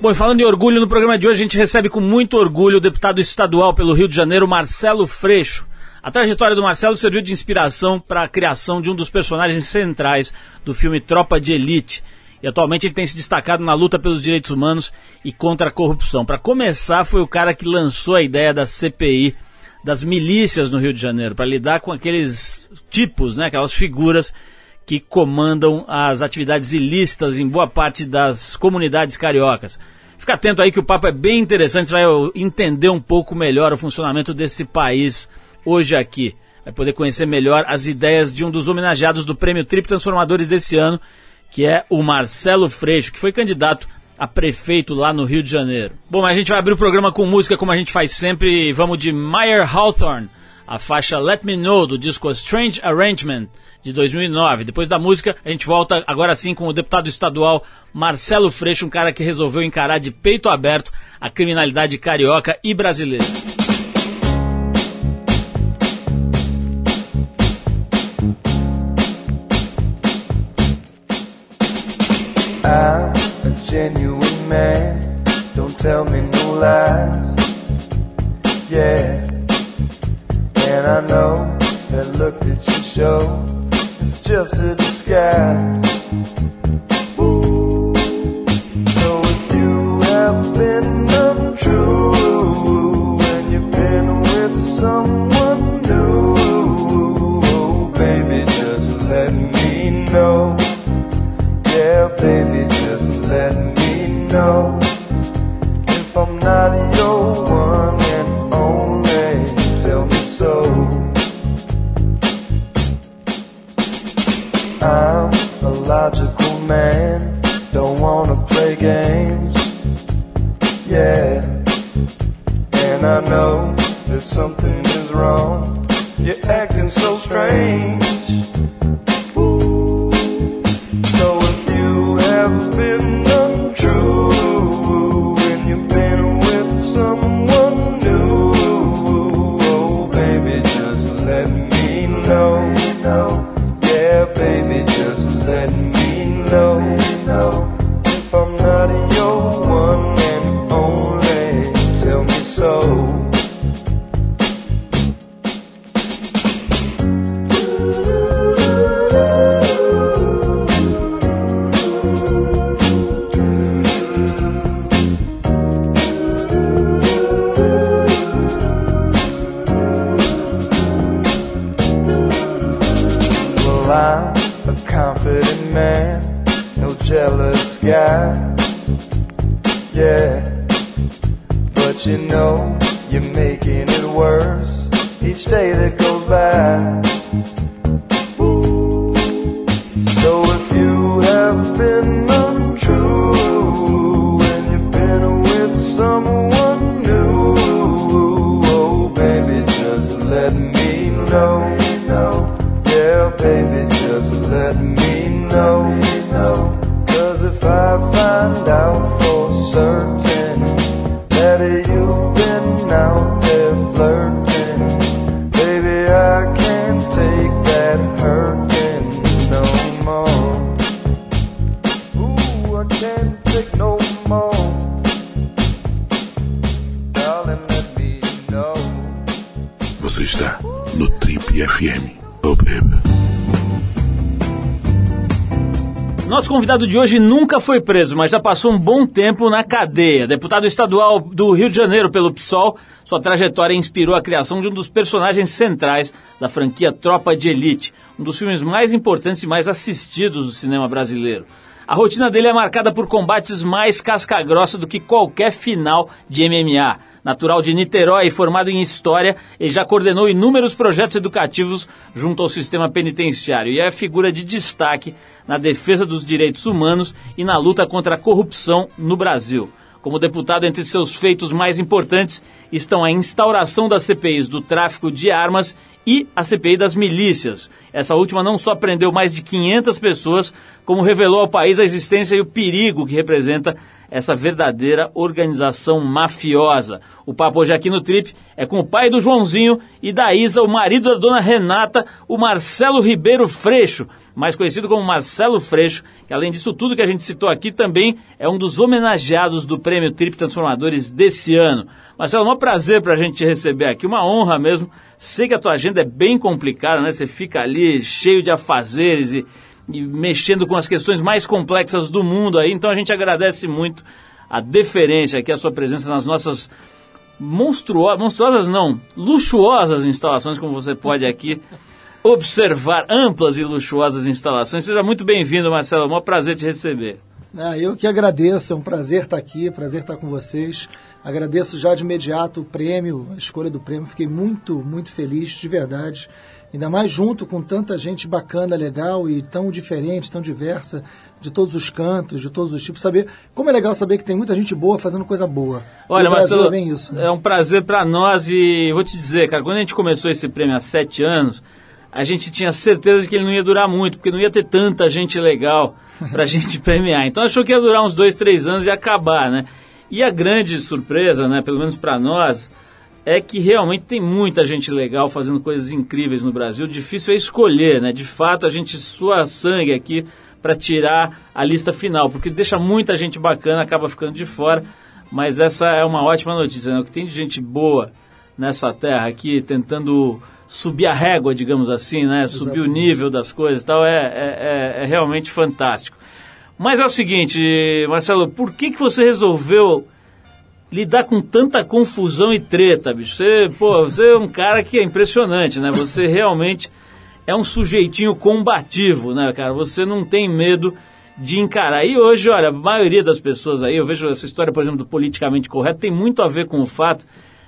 Bom, e falando em orgulho, no programa de hoje a gente recebe com muito orgulho o deputado estadual pelo Rio de Janeiro, Marcelo Freixo. A trajetória do Marcelo serviu de inspiração para a criação de um dos personagens centrais do filme Tropa de Elite. E atualmente ele tem se destacado na luta pelos direitos humanos e contra a corrupção. Para começar, foi o cara que lançou a ideia da CPI das milícias no Rio de Janeiro, para lidar com aqueles tipos, né, aquelas figuras que comandam as atividades ilícitas em boa parte das comunidades cariocas. Fica atento aí que o papo é bem interessante, você vai entender um pouco melhor o funcionamento desse país hoje aqui. Vai poder conhecer melhor as ideias de um dos homenageados do Prêmio Trip Transformadores desse ano, que é o Marcelo Freixo, que foi candidato a prefeito lá no Rio de Janeiro. Bom, a gente vai abrir o programa com música como a gente faz sempre. Vamos de Meyer Hawthorne, a faixa Let Me Know do disco Strange Arrangement de 2009. Depois da música, a gente volta agora sim com o deputado estadual Marcelo Freixo, um cara que resolveu encarar de peito aberto a criminalidade carioca e brasileira. I'm a genuine man, don't tell me no lies. Yeah, and I know that look that you show just a disguise. So if you have been untrue and you've been with someone new, oh baby, just let me know. Yeah, baby, just let me know. If I'm not your one logical man, don't wanna play games. Yeah, and I know that something is wrong. You're acting so strange. Find out for certain Nosso convidado de hoje nunca foi preso, mas já passou um bom tempo na cadeia. Deputado estadual do Rio de Janeiro pelo PSOL, sua trajetória inspirou a criação de um dos personagens centrais da franquia Tropa de Elite, um dos filmes mais importantes e mais assistidos do cinema brasileiro. A rotina dele é marcada por combates mais casca-grossa do que qualquer final de MMA. Natural de Niterói e formado em História, ele já coordenou inúmeros projetos educativos junto ao sistema penitenciário e é figura de destaque na defesa dos direitos humanos e na luta contra a corrupção no Brasil. Como deputado, entre seus feitos mais importantes estão a instauração das CPIs do tráfico de armas e a CPI das milícias. Essa última não só prendeu mais de 500 pessoas, como revelou ao país a existência e o perigo que representa essa verdadeira organização mafiosa. O papo hoje aqui no Trip é com o pai do Joãozinho e da Isa, o marido da dona Renata, o Marcelo Ribeiro Freixo, mais conhecido como Marcelo Freixo, que além disso tudo que a gente citou aqui também é um dos homenageados do Prêmio Trip Transformadores desse ano. Marcelo, é um prazer para a gente te receber aqui, uma honra mesmo. Sei que a tua agenda é bem complicada, né? Você fica ali cheio de afazeres e e mexendo com as questões mais complexas do mundo aí. Então a gente agradece muito a deferência aqui, a sua presença nas nossas monstruosas, monstruosas não, luxuosas instalações, como você pode aqui observar, amplas e luxuosas instalações. Seja muito bem-vindo, Marcelo, é um prazer te receber. Ah, eu que agradeço, é um prazer estar aqui, prazer estar com vocês. Agradeço já de imediato o prêmio, a escolha do prêmio, fiquei muito, muito feliz, de verdade. Ainda mais junto com tanta gente bacana, legal e tão diferente, tão diversa, de todos os cantos, de todos os tipos. Saber como é legal saber que tem muita gente boa fazendo coisa boa. Olha, Marcelo, é, bem isso, né? é um prazer para nós e vou te dizer, cara, quando a gente começou esse prêmio há sete anos, a gente tinha certeza de que ele não ia durar muito, porque não ia ter tanta gente legal para a gente premiar. Então achou que ia durar uns dois, três anos e acabar, né? E a grande surpresa, né, pelo menos para nós, é que realmente tem muita gente legal fazendo coisas incríveis no Brasil. Difícil é escolher, né? De fato, a gente sua sangue aqui para tirar a lista final, porque deixa muita gente bacana, acaba ficando de fora. Mas essa é uma ótima notícia, né? O que tem de gente boa nessa terra aqui, tentando subir a régua, digamos assim, né? Exatamente. Subir o nível das coisas e tal, é, é, é, é realmente fantástico. Mas é o seguinte, Marcelo, por que, que você resolveu lidar com tanta confusão e treta, bicho. Você, pô, você é um cara que é impressionante, né? Você realmente é um sujeitinho combativo, né, cara? Você não tem medo de encarar. E hoje, olha, a maioria das pessoas aí, eu vejo essa história, por exemplo, do politicamente correto, tem muito a ver com o fato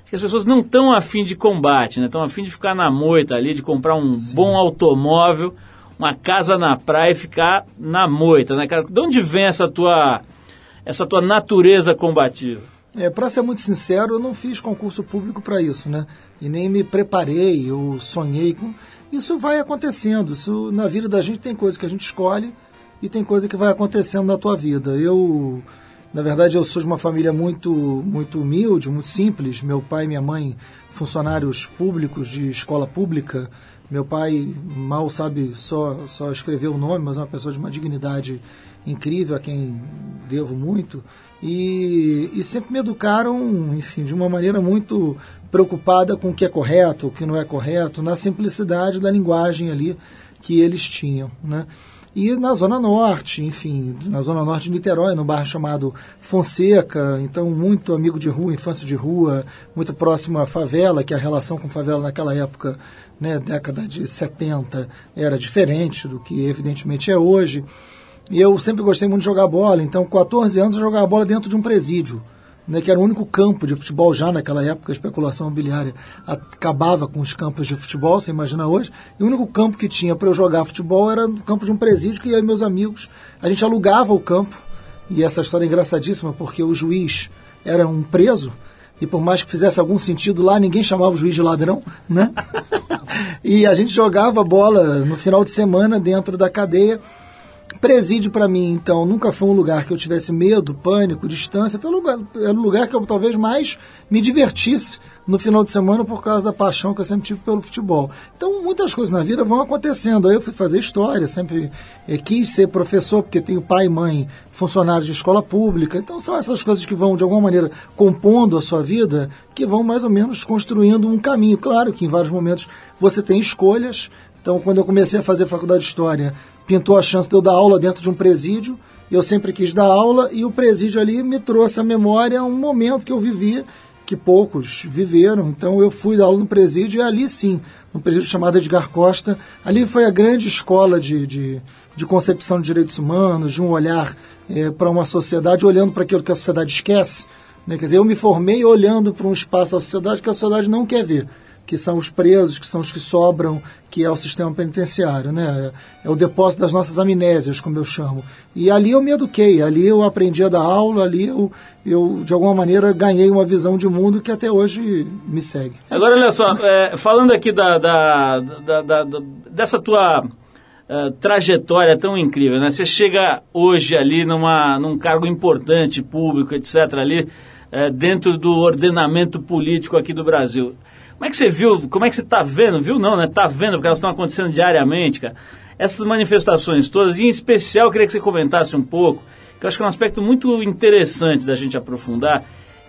que as pessoas não estão afim de combate, né? Estão afim de ficar na moita ali, de comprar um Sim. bom automóvel, uma casa na praia e ficar na moita, né, cara? De onde vem essa tua, essa tua natureza combativa? É, para ser muito sincero, eu não fiz concurso público para isso, né? E nem me preparei, ou sonhei com. Isso vai acontecendo. Isso na vida da gente tem coisa que a gente escolhe e tem coisa que vai acontecendo na tua vida. Eu, na verdade, eu sou de uma família muito, muito humilde, muito simples. Meu pai e minha mãe, funcionários públicos de escola pública. Meu pai mal sabe só, só escrever o nome, mas é uma pessoa de uma dignidade incrível a quem devo muito. E, e, sempre me educaram, enfim, de uma maneira muito preocupada com o que é correto, o que não é correto, na simplicidade da linguagem ali que eles tinham, né? E na Zona Norte, enfim, na Zona Norte de Niterói, no bairro chamado Fonseca, então muito amigo de rua, infância de rua, muito próximo à favela, que a relação com favela naquela época, né, década de 70, era diferente do que evidentemente é hoje. E eu sempre gostei muito de jogar bola, então, com 14 anos, eu jogava bola dentro de um presídio, né, que era o único campo de futebol já naquela época, a especulação imobiliária acabava com os campos de futebol, você imagina hoje. E o único campo que tinha para eu jogar futebol era no campo de um presídio, que eu e meus amigos, a gente alugava o campo. E essa história é engraçadíssima, porque o juiz era um preso, e por mais que fizesse algum sentido lá, ninguém chamava o juiz de ladrão, né? e a gente jogava bola no final de semana dentro da cadeia Presídio para mim, então, nunca foi um lugar que eu tivesse medo, pânico, distância. Pelo lugar, era o lugar que eu talvez mais me divertisse no final de semana por causa da paixão que eu sempre tive pelo futebol. Então, muitas coisas na vida vão acontecendo. Aí eu fui fazer história, sempre é, quis ser professor, porque tenho pai e mãe funcionários de escola pública. Então, são essas coisas que vão, de alguma maneira, compondo a sua vida, que vão mais ou menos construindo um caminho. Claro que em vários momentos você tem escolhas. Então, quando eu comecei a fazer faculdade de História, pintou a chance de eu dar aula dentro de um presídio. Eu sempre quis dar aula e o presídio ali me trouxe à memória um momento que eu vivia que poucos viveram. Então eu fui dar aula no presídio e ali sim, no presídio chamado Edgar Costa, ali foi a grande escola de, de, de concepção de direitos humanos, de um olhar é, para uma sociedade, olhando para aquilo que a sociedade esquece. Né? Quer dizer, eu me formei olhando para um espaço da sociedade que a sociedade não quer ver que são os presos, que são os que sobram, que é o sistema penitenciário, né? É o depósito das nossas amnésias, como eu chamo. E ali eu me eduquei, ali eu aprendi a dar aula, ali eu, eu de alguma maneira, ganhei uma visão de mundo que até hoje me segue. Agora, olha só, é, falando aqui da, da, da, da dessa tua uh, trajetória tão incrível, né? Você chega hoje ali numa, num cargo importante, público, etc., ali, uh, dentro do ordenamento político aqui do Brasil. Como é que você viu, como é que você está vendo, viu não, né? Está vendo, porque elas estão acontecendo diariamente, cara. Essas manifestações todas, e em especial eu queria que você comentasse um pouco, que eu acho que é um aspecto muito interessante da gente aprofundar,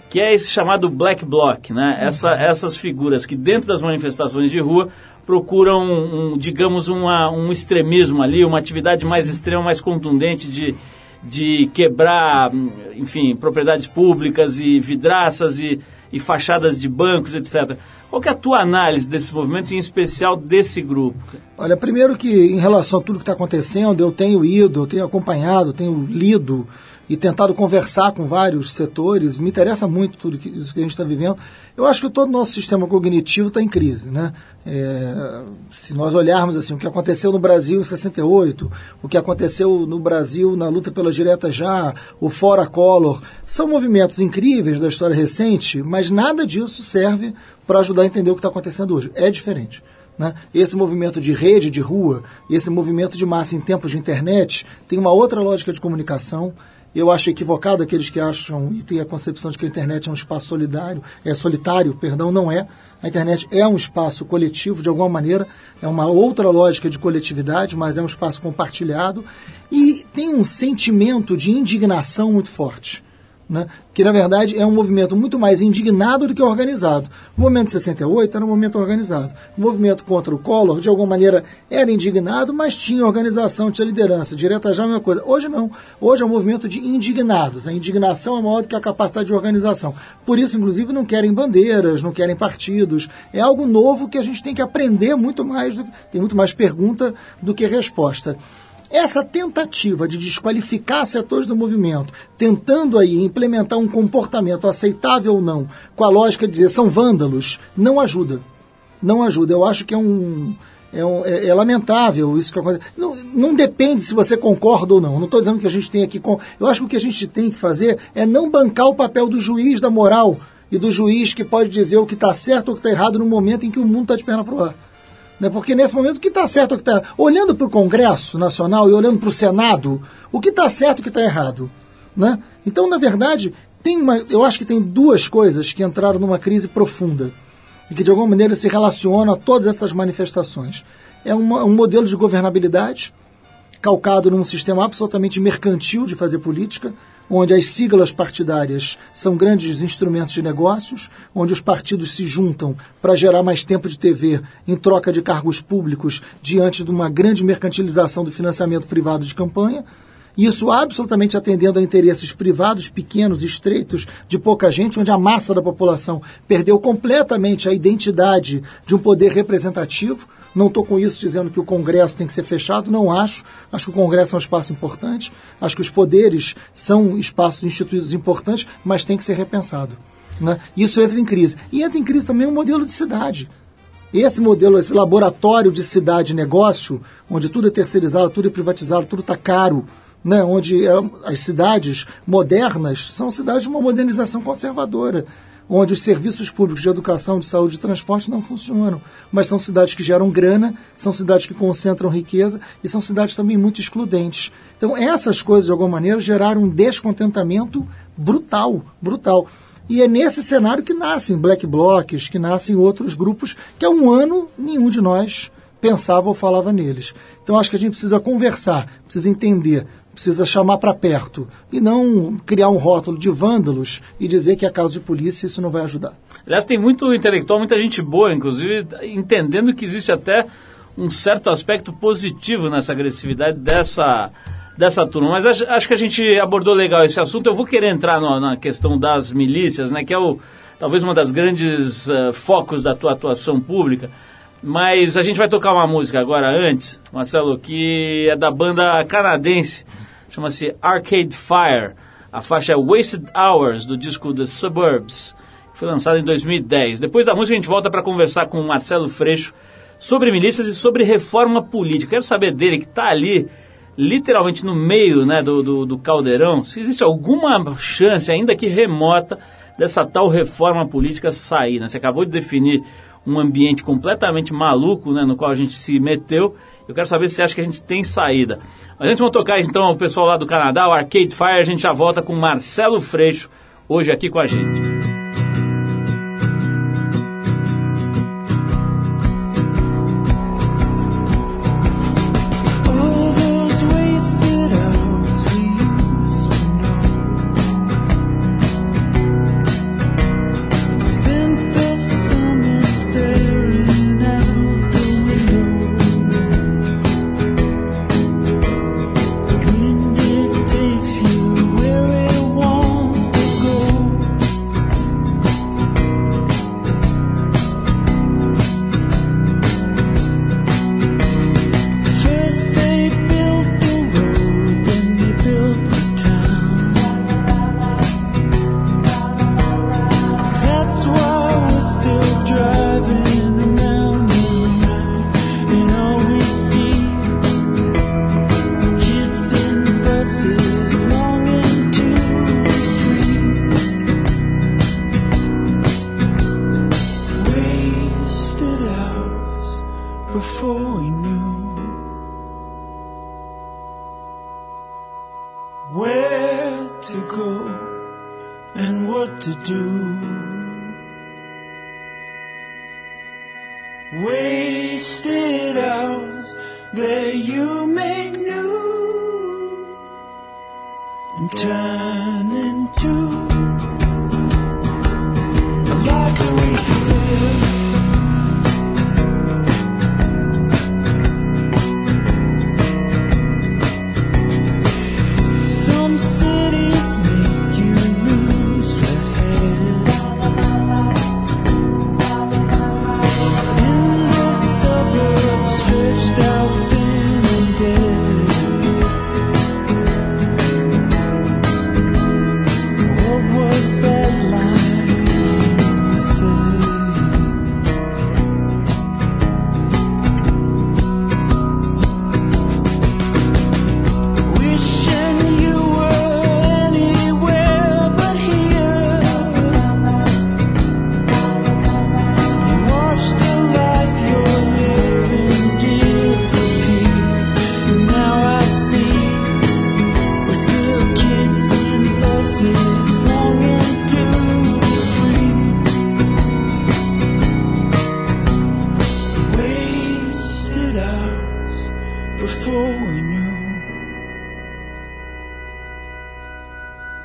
que é esse chamado black bloc, né? Essa, essas figuras que dentro das manifestações de rua procuram, um, digamos, uma, um extremismo ali, uma atividade mais extrema, mais contundente de, de quebrar, enfim, propriedades públicas e vidraças e, e fachadas de bancos, etc. Qual é a tua análise desses movimentos, em especial desse grupo? Olha, primeiro que em relação a tudo que está acontecendo, eu tenho ido, eu tenho acompanhado, tenho lido e tentado conversar com vários setores. Me interessa muito tudo que, isso que a gente está vivendo. Eu acho que todo o nosso sistema cognitivo está em crise. Né? É, se nós olharmos assim, o que aconteceu no Brasil em 68, o que aconteceu no Brasil na luta pela direta já, o Fora Collor, são movimentos incríveis da história recente, mas nada disso serve para ajudar a entender o que está acontecendo hoje. É diferente. Né? Esse movimento de rede, de rua, esse movimento de massa em tempos de internet tem uma outra lógica de comunicação. Eu acho equivocado aqueles que acham e têm a concepção de que a internet é um espaço solidário, é solitário, perdão, não é. A internet é um espaço coletivo, de alguma maneira, é uma outra lógica de coletividade, mas é um espaço compartilhado e tem um sentimento de indignação muito forte né? que na verdade é um movimento muito mais indignado do que organizado. O movimento de 68 era um movimento organizado. O movimento contra o Collor, de alguma maneira, era indignado, mas tinha organização, tinha liderança. Direta já é uma coisa. Hoje não. Hoje é um movimento de indignados. A indignação é maior do que a capacidade de organização. Por isso, inclusive, não querem bandeiras, não querem partidos. É algo novo que a gente tem que aprender muito mais. Do... Tem muito mais pergunta do que resposta. Essa tentativa de desqualificar setores do movimento, tentando aí implementar um comportamento aceitável ou não, com a lógica de dizer são vândalos, não ajuda. Não ajuda. Eu acho que é um, é, um, é, é, lamentável isso que acontece. Não, não, depende se você concorda ou não. Não estou dizendo que a gente tem aqui. Com... Eu acho que o que a gente tem que fazer é não bancar o papel do juiz da moral e do juiz que pode dizer o que está certo ou o que está errado no momento em que o mundo está de perna para o ar. Né? Porque nesse momento o que está certo, o que está. Olhando para o Congresso Nacional e olhando para o Senado, o que está certo e o que está errado. Né? Então, na verdade, tem uma, eu acho que tem duas coisas que entraram numa crise profunda e que de alguma maneira se relacionam a todas essas manifestações. É uma, um modelo de governabilidade calcado num sistema absolutamente mercantil de fazer política, onde as siglas partidárias são grandes instrumentos de negócios, onde os partidos se juntam para gerar mais tempo de TV em troca de cargos públicos diante de uma grande mercantilização do financiamento privado de campanha. Isso absolutamente atendendo a interesses privados, pequenos, estreitos, de pouca gente, onde a massa da população perdeu completamente a identidade de um poder representativo. Não estou com isso dizendo que o Congresso tem que ser fechado, não acho. Acho que o Congresso é um espaço importante, acho que os poderes são espaços instituídos importantes, mas tem que ser repensado. Né? Isso entra em crise. E entra em crise também o modelo de cidade. Esse modelo, esse laboratório de cidade-negócio, onde tudo é terceirizado, tudo é privatizado, tudo está caro, né, onde é, as cidades modernas são cidades de uma modernização conservadora onde os serviços públicos de educação, de saúde e de transporte não funcionam. Mas são cidades que geram grana, são cidades que concentram riqueza e são cidades também muito excludentes. Então, essas coisas, de alguma maneira, geraram um descontentamento brutal, brutal. E é nesse cenário que nascem black blocs, que nascem outros grupos que há um ano nenhum de nós pensava ou falava neles. Então acho que a gente precisa conversar, precisa entender precisa chamar para perto e não criar um rótulo de vândalos e dizer que é caso de polícia, isso não vai ajudar. Aliás, tem muito intelectual, muita gente boa, inclusive, entendendo que existe até um certo aspecto positivo nessa agressividade dessa, dessa turma. Mas acho, acho que a gente abordou legal esse assunto. Eu vou querer entrar no, na questão das milícias, né, que é o, talvez uma das grandes uh, focos da tua atuação pública. Mas a gente vai tocar uma música agora antes, Marcelo, que é da banda canadense, chama-se Arcade Fire. A faixa é Wasted Hours, do disco The Suburbs. foi lançado em 2010. Depois da música a gente volta para conversar com o Marcelo Freixo sobre milícias e sobre reforma política. Quero saber dele que está ali literalmente no meio né, do, do, do caldeirão, se existe alguma chance, ainda que remota, dessa tal reforma política sair. Né? Você acabou de definir um ambiente completamente maluco né, no qual a gente se meteu. Eu quero saber se você acha que a gente tem saída. A gente vai tocar então o pessoal lá do Canadá, o Arcade Fire, a gente já volta com Marcelo Freixo, hoje aqui com a gente.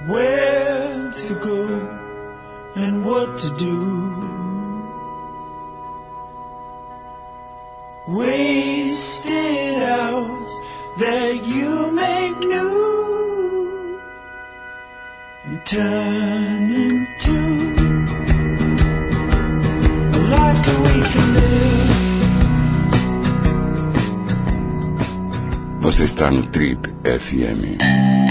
where to go and what to do. Wasted hours that you make new and turn into a life that we can live. Você está no Trip FM.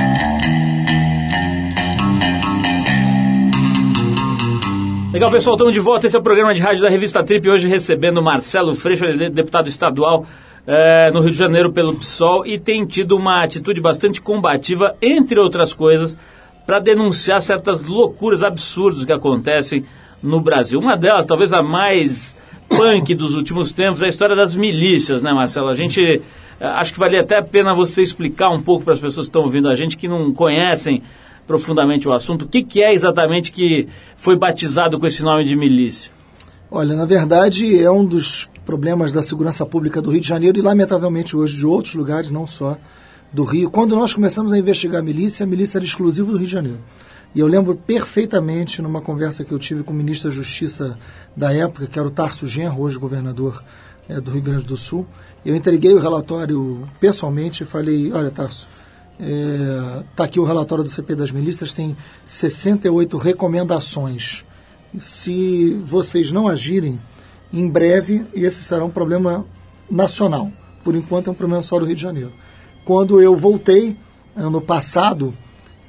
Legal, pessoal, estamos de volta. Esse é o programa de rádio da revista Trip. Hoje recebendo Marcelo Freixo, é deputado estadual é, no Rio de Janeiro pelo PSOL e tem tido uma atitude bastante combativa, entre outras coisas, para denunciar certas loucuras absurdas que acontecem no Brasil. Uma delas, talvez a mais punk dos últimos tempos, é a história das milícias, né, Marcelo? A gente é, acho que valia até a pena você explicar um pouco para as pessoas que estão ouvindo a gente que não conhecem profundamente o assunto, o que, que é exatamente que foi batizado com esse nome de milícia? Olha, na verdade é um dos problemas da segurança pública do Rio de Janeiro e lamentavelmente hoje de outros lugares, não só do Rio. Quando nós começamos a investigar a milícia, a milícia era exclusiva do Rio de Janeiro. E eu lembro perfeitamente numa conversa que eu tive com o ministro da Justiça da época, que era o Tarso Genro, hoje governador é, do Rio Grande do Sul, eu entreguei o relatório pessoalmente e falei, olha, Tarso, está é, tá aqui o relatório do CP das Milícias, tem 68 recomendações. Se vocês não agirem, em breve esse será um problema nacional. Por enquanto é um problema só do Rio de Janeiro. Quando eu voltei, ano passado,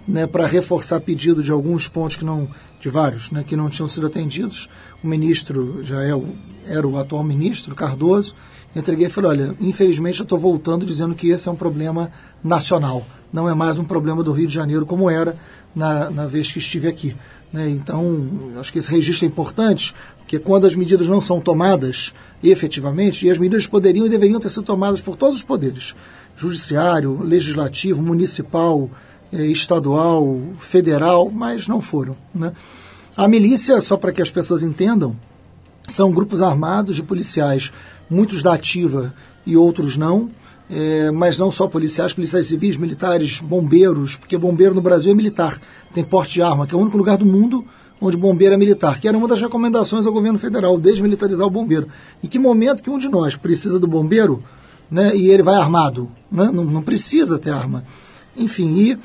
né, para reforçar pedido de alguns pontos que não, de vários, né, que não tinham sido atendidos. O ministro já é o, era o atual ministro, Cardoso. Entreguei e falei, olha, infelizmente eu estou voltando dizendo que esse é um problema nacional, não é mais um problema do Rio de Janeiro como era na, na vez que estive aqui. Né? Então, acho que esse registro é importante, porque quando as medidas não são tomadas efetivamente, e as medidas poderiam e deveriam ter sido tomadas por todos os poderes, judiciário, legislativo, municipal, estadual, federal, mas não foram. Né? A milícia, só para que as pessoas entendam, são grupos armados de policiais, muitos da ativa e outros não, é, mas não só policiais, policiais civis, militares, bombeiros, porque bombeiro no Brasil é militar, tem porte de arma, que é o único lugar do mundo onde bombeiro é militar, que era uma das recomendações ao governo federal, desmilitarizar o bombeiro. Em que momento que um de nós precisa do bombeiro né, e ele vai armado? Né? Não, não precisa ter arma. Enfim, e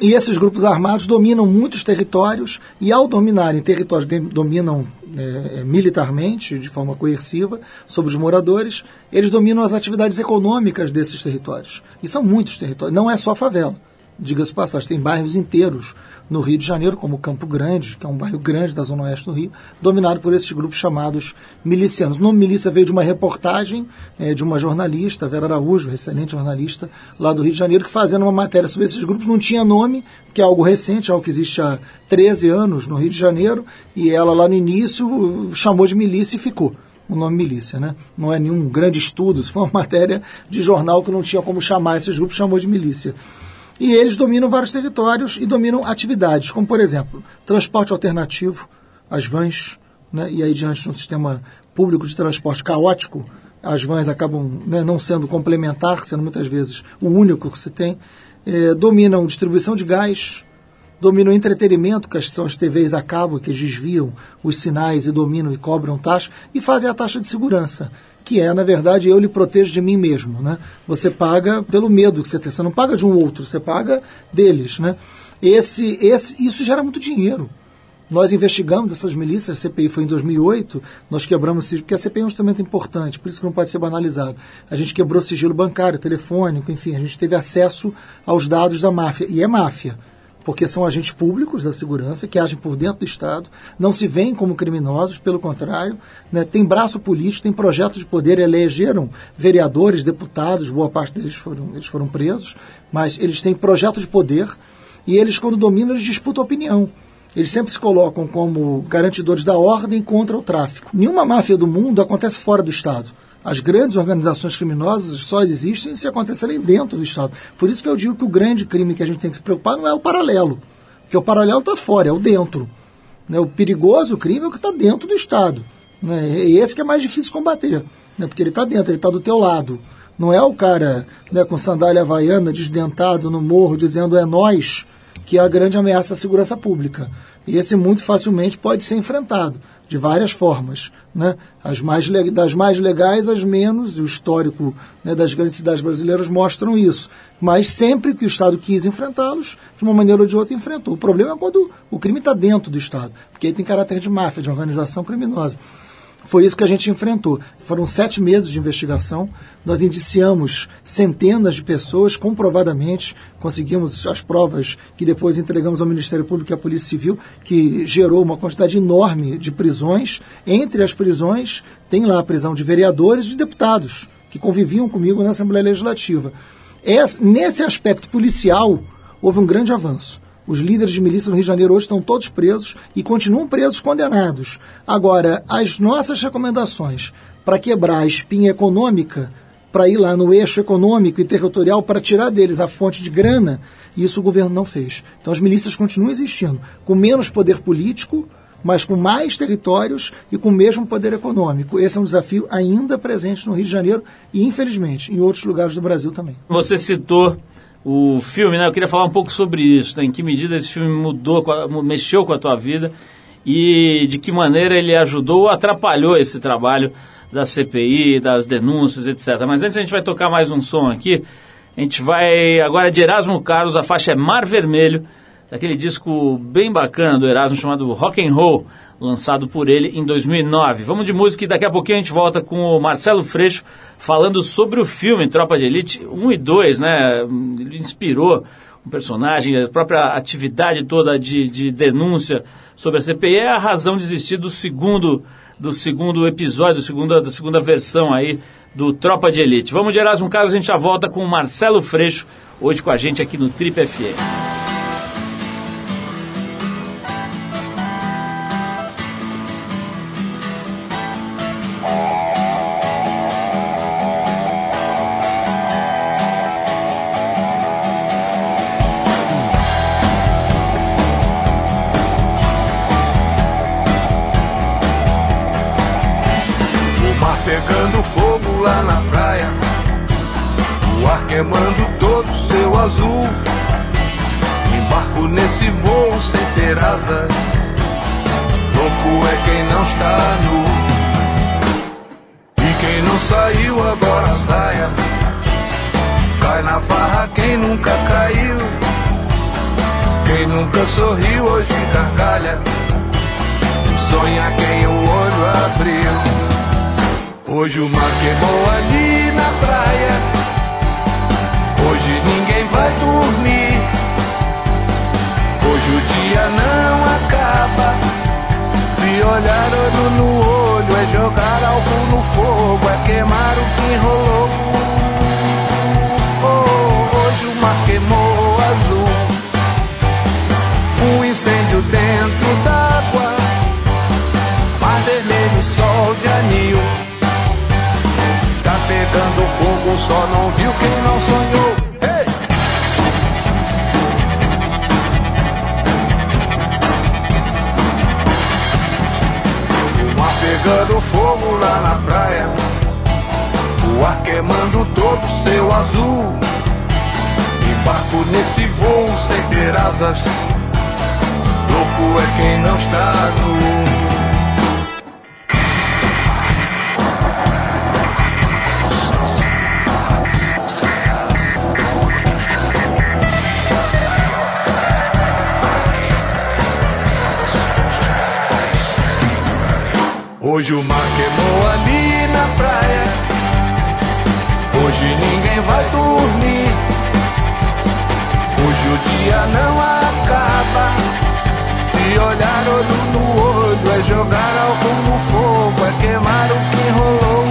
e esses grupos armados dominam muitos territórios e, ao dominarem territórios, dominam é, militarmente, de forma coerciva, sobre os moradores, eles dominam as atividades econômicas desses territórios. E são muitos territórios, não é só favela diga-se passagem, tem bairros inteiros no Rio de Janeiro, como Campo Grande, que é um bairro grande da zona oeste do Rio, dominado por esses grupos chamados milicianos. O nome milícia veio de uma reportagem é, de uma jornalista, Vera Araújo, excelente jornalista lá do Rio de Janeiro, que fazendo uma matéria sobre esses grupos, não tinha nome, que é algo recente, algo que existe há 13 anos no Rio de Janeiro, e ela lá no início chamou de milícia e ficou o nome milícia, né? Não é nenhum grande estudo, isso foi uma matéria de jornal que não tinha como chamar esses grupos, chamou de milícia. E eles dominam vários territórios e dominam atividades, como, por exemplo, transporte alternativo, as vans, né? e aí diante de um sistema público de transporte caótico, as vans acabam né, não sendo complementar, sendo muitas vezes o único que se tem. É, dominam distribuição de gás, dominam entretenimento, que são as TVs a cabo, que desviam os sinais e dominam e cobram taxa, e fazem a taxa de segurança que é, na verdade, eu lhe protejo de mim mesmo. Né? Você paga pelo medo que você tem, você não paga de um outro, você paga deles. Né? Esse, esse, isso gera muito dinheiro. Nós investigamos essas milícias, a CPI foi em 2008, nós quebramos, porque a CPI é um instrumento importante, por isso que não pode ser banalizado. A gente quebrou sigilo bancário, telefônico, enfim, a gente teve acesso aos dados da máfia, e é máfia porque são agentes públicos da segurança que agem por dentro do Estado, não se veem como criminosos, pelo contrário, né, tem braço político, tem projeto de poder, elegeram vereadores, deputados, boa parte deles foram, eles foram presos, mas eles têm projeto de poder e eles, quando dominam, eles disputam opinião. Eles sempre se colocam como garantidores da ordem contra o tráfico. Nenhuma máfia do mundo acontece fora do Estado. As grandes organizações criminosas só existem se acontecerem dentro do Estado. Por isso que eu digo que o grande crime que a gente tem que se preocupar não é o paralelo, porque o paralelo está fora, é o dentro. Né? O perigoso crime é o que está dentro do Estado. Né? E esse que é mais difícil combater, né? porque ele está dentro, ele está do teu lado. Não é o cara né, com sandália havaiana, desdentado no morro, dizendo é nós que é a grande ameaça à segurança pública. E esse muito facilmente pode ser enfrentado de várias formas. Né? As mais, das mais legais às menos, e o histórico né, das grandes cidades brasileiras mostram isso. Mas sempre que o Estado quis enfrentá-los, de uma maneira ou de outra enfrentou. O problema é quando o crime está dentro do Estado, porque aí tem caráter de máfia, de organização criminosa. Foi isso que a gente enfrentou. Foram sete meses de investigação. Nós indiciamos centenas de pessoas, comprovadamente. Conseguimos as provas que depois entregamos ao Ministério Público e à Polícia Civil, que gerou uma quantidade enorme de prisões. Entre as prisões, tem lá a prisão de vereadores e de deputados, que conviviam comigo na Assembleia Legislativa. nesse aspecto policial, houve um grande avanço. Os líderes de milícia no Rio de Janeiro hoje estão todos presos e continuam presos condenados. Agora, as nossas recomendações para quebrar a espinha econômica, para ir lá no eixo econômico e territorial para tirar deles a fonte de grana, isso o governo não fez. Então as milícias continuam existindo, com menos poder político, mas com mais territórios e com o mesmo poder econômico. Esse é um desafio ainda presente no Rio de Janeiro e, infelizmente, em outros lugares do Brasil também. Você citou o filme, né? Eu queria falar um pouco sobre isso, né? em que medida esse filme mudou, mexeu com a tua vida e de que maneira ele ajudou ou atrapalhou esse trabalho da CPI, das denúncias, etc. Mas antes a gente vai tocar mais um som aqui. A gente vai agora de Erasmo Carlos, a faixa é Mar Vermelho, daquele disco bem bacana do Erasmo chamado Rock and Roll lançado por ele em 2009. Vamos de música e daqui a pouquinho a gente volta com o Marcelo Freixo falando sobre o filme Tropa de Elite 1 e 2, né? Ele inspirou um personagem, a própria atividade toda de, de denúncia sobre a CPI é a razão de existir do segundo, do segundo episódio, do segunda, da segunda versão aí do Tropa de Elite. Vamos de Erasmo Carlos, a gente já volta com o Marcelo Freixo, hoje com a gente aqui no Trip FM. Queimou ali na praia. Hoje ninguém vai dormir. Hoje o dia não acaba. Se olhar olho no olho é jogar algo no fogo, é queimar o que enrolou. Fogo, só não viu quem não sonhou. O mar pegando fogo lá na praia, o ar queimando todo seu azul. Embarco nesse voo sem ter asas, louco é quem não está nu. Hoje o mar queimou ali na praia. Hoje ninguém vai dormir. Hoje o dia não acaba. Se olhar olho no olho é jogar algo no fogo, é queimar o que enrolou.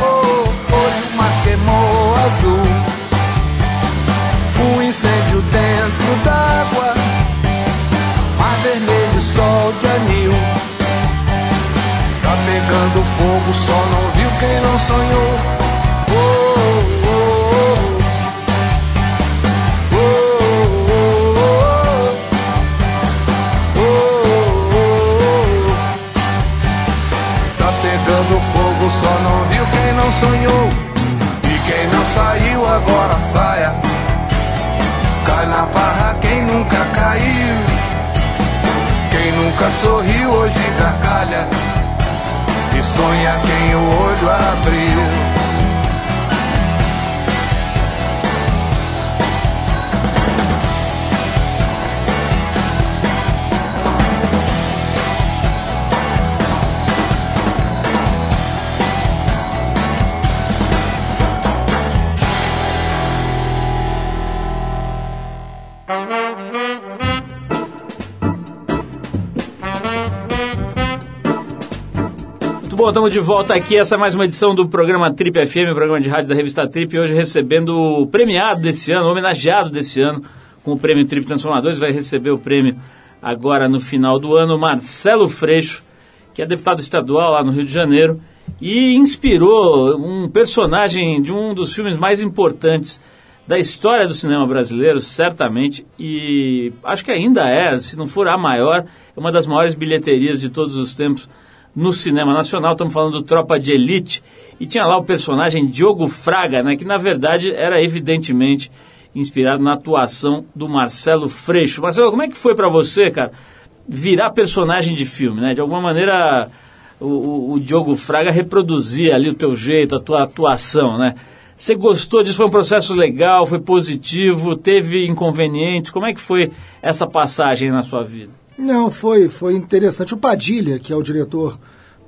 Oh, hoje o mar queimou azul. Um incêndio dentro d'água. Mar vermelho, sol de anil pegando fogo, só não viu quem não sonhou. Oh, oh, oh, tá pegando fogo, só não viu quem não sonhou. E quem não saiu agora saia. Cai na farra quem nunca caiu. Quem nunca sorriu hoje gargalha sonha quem o olho abriu. Bom, estamos de volta aqui. Essa é mais uma edição do programa Trip FM, programa de rádio da revista Trip. Hoje recebendo o premiado desse ano, homenageado desse ano com o prêmio Trip Transformadores. Vai receber o prêmio agora no final do ano, Marcelo Freixo, que é deputado estadual lá no Rio de Janeiro e inspirou um personagem de um dos filmes mais importantes da história do cinema brasileiro, certamente, e acho que ainda é, se não for a maior, uma das maiores bilheterias de todos os tempos no cinema nacional. Estamos falando do Tropa de Elite. E tinha lá o personagem Diogo Fraga, né, que na verdade era evidentemente inspirado na atuação do Marcelo Freixo. Marcelo, como é que foi para você, cara, virar personagem de filme, né? De alguma maneira o, o, o Diogo Fraga reproduzia ali o teu jeito, a tua atuação, né? Você gostou disso? Foi um processo legal? Foi positivo? Teve inconvenientes? Como é que foi essa passagem na sua vida? Não, foi, foi interessante. O Padilha, que é o diretor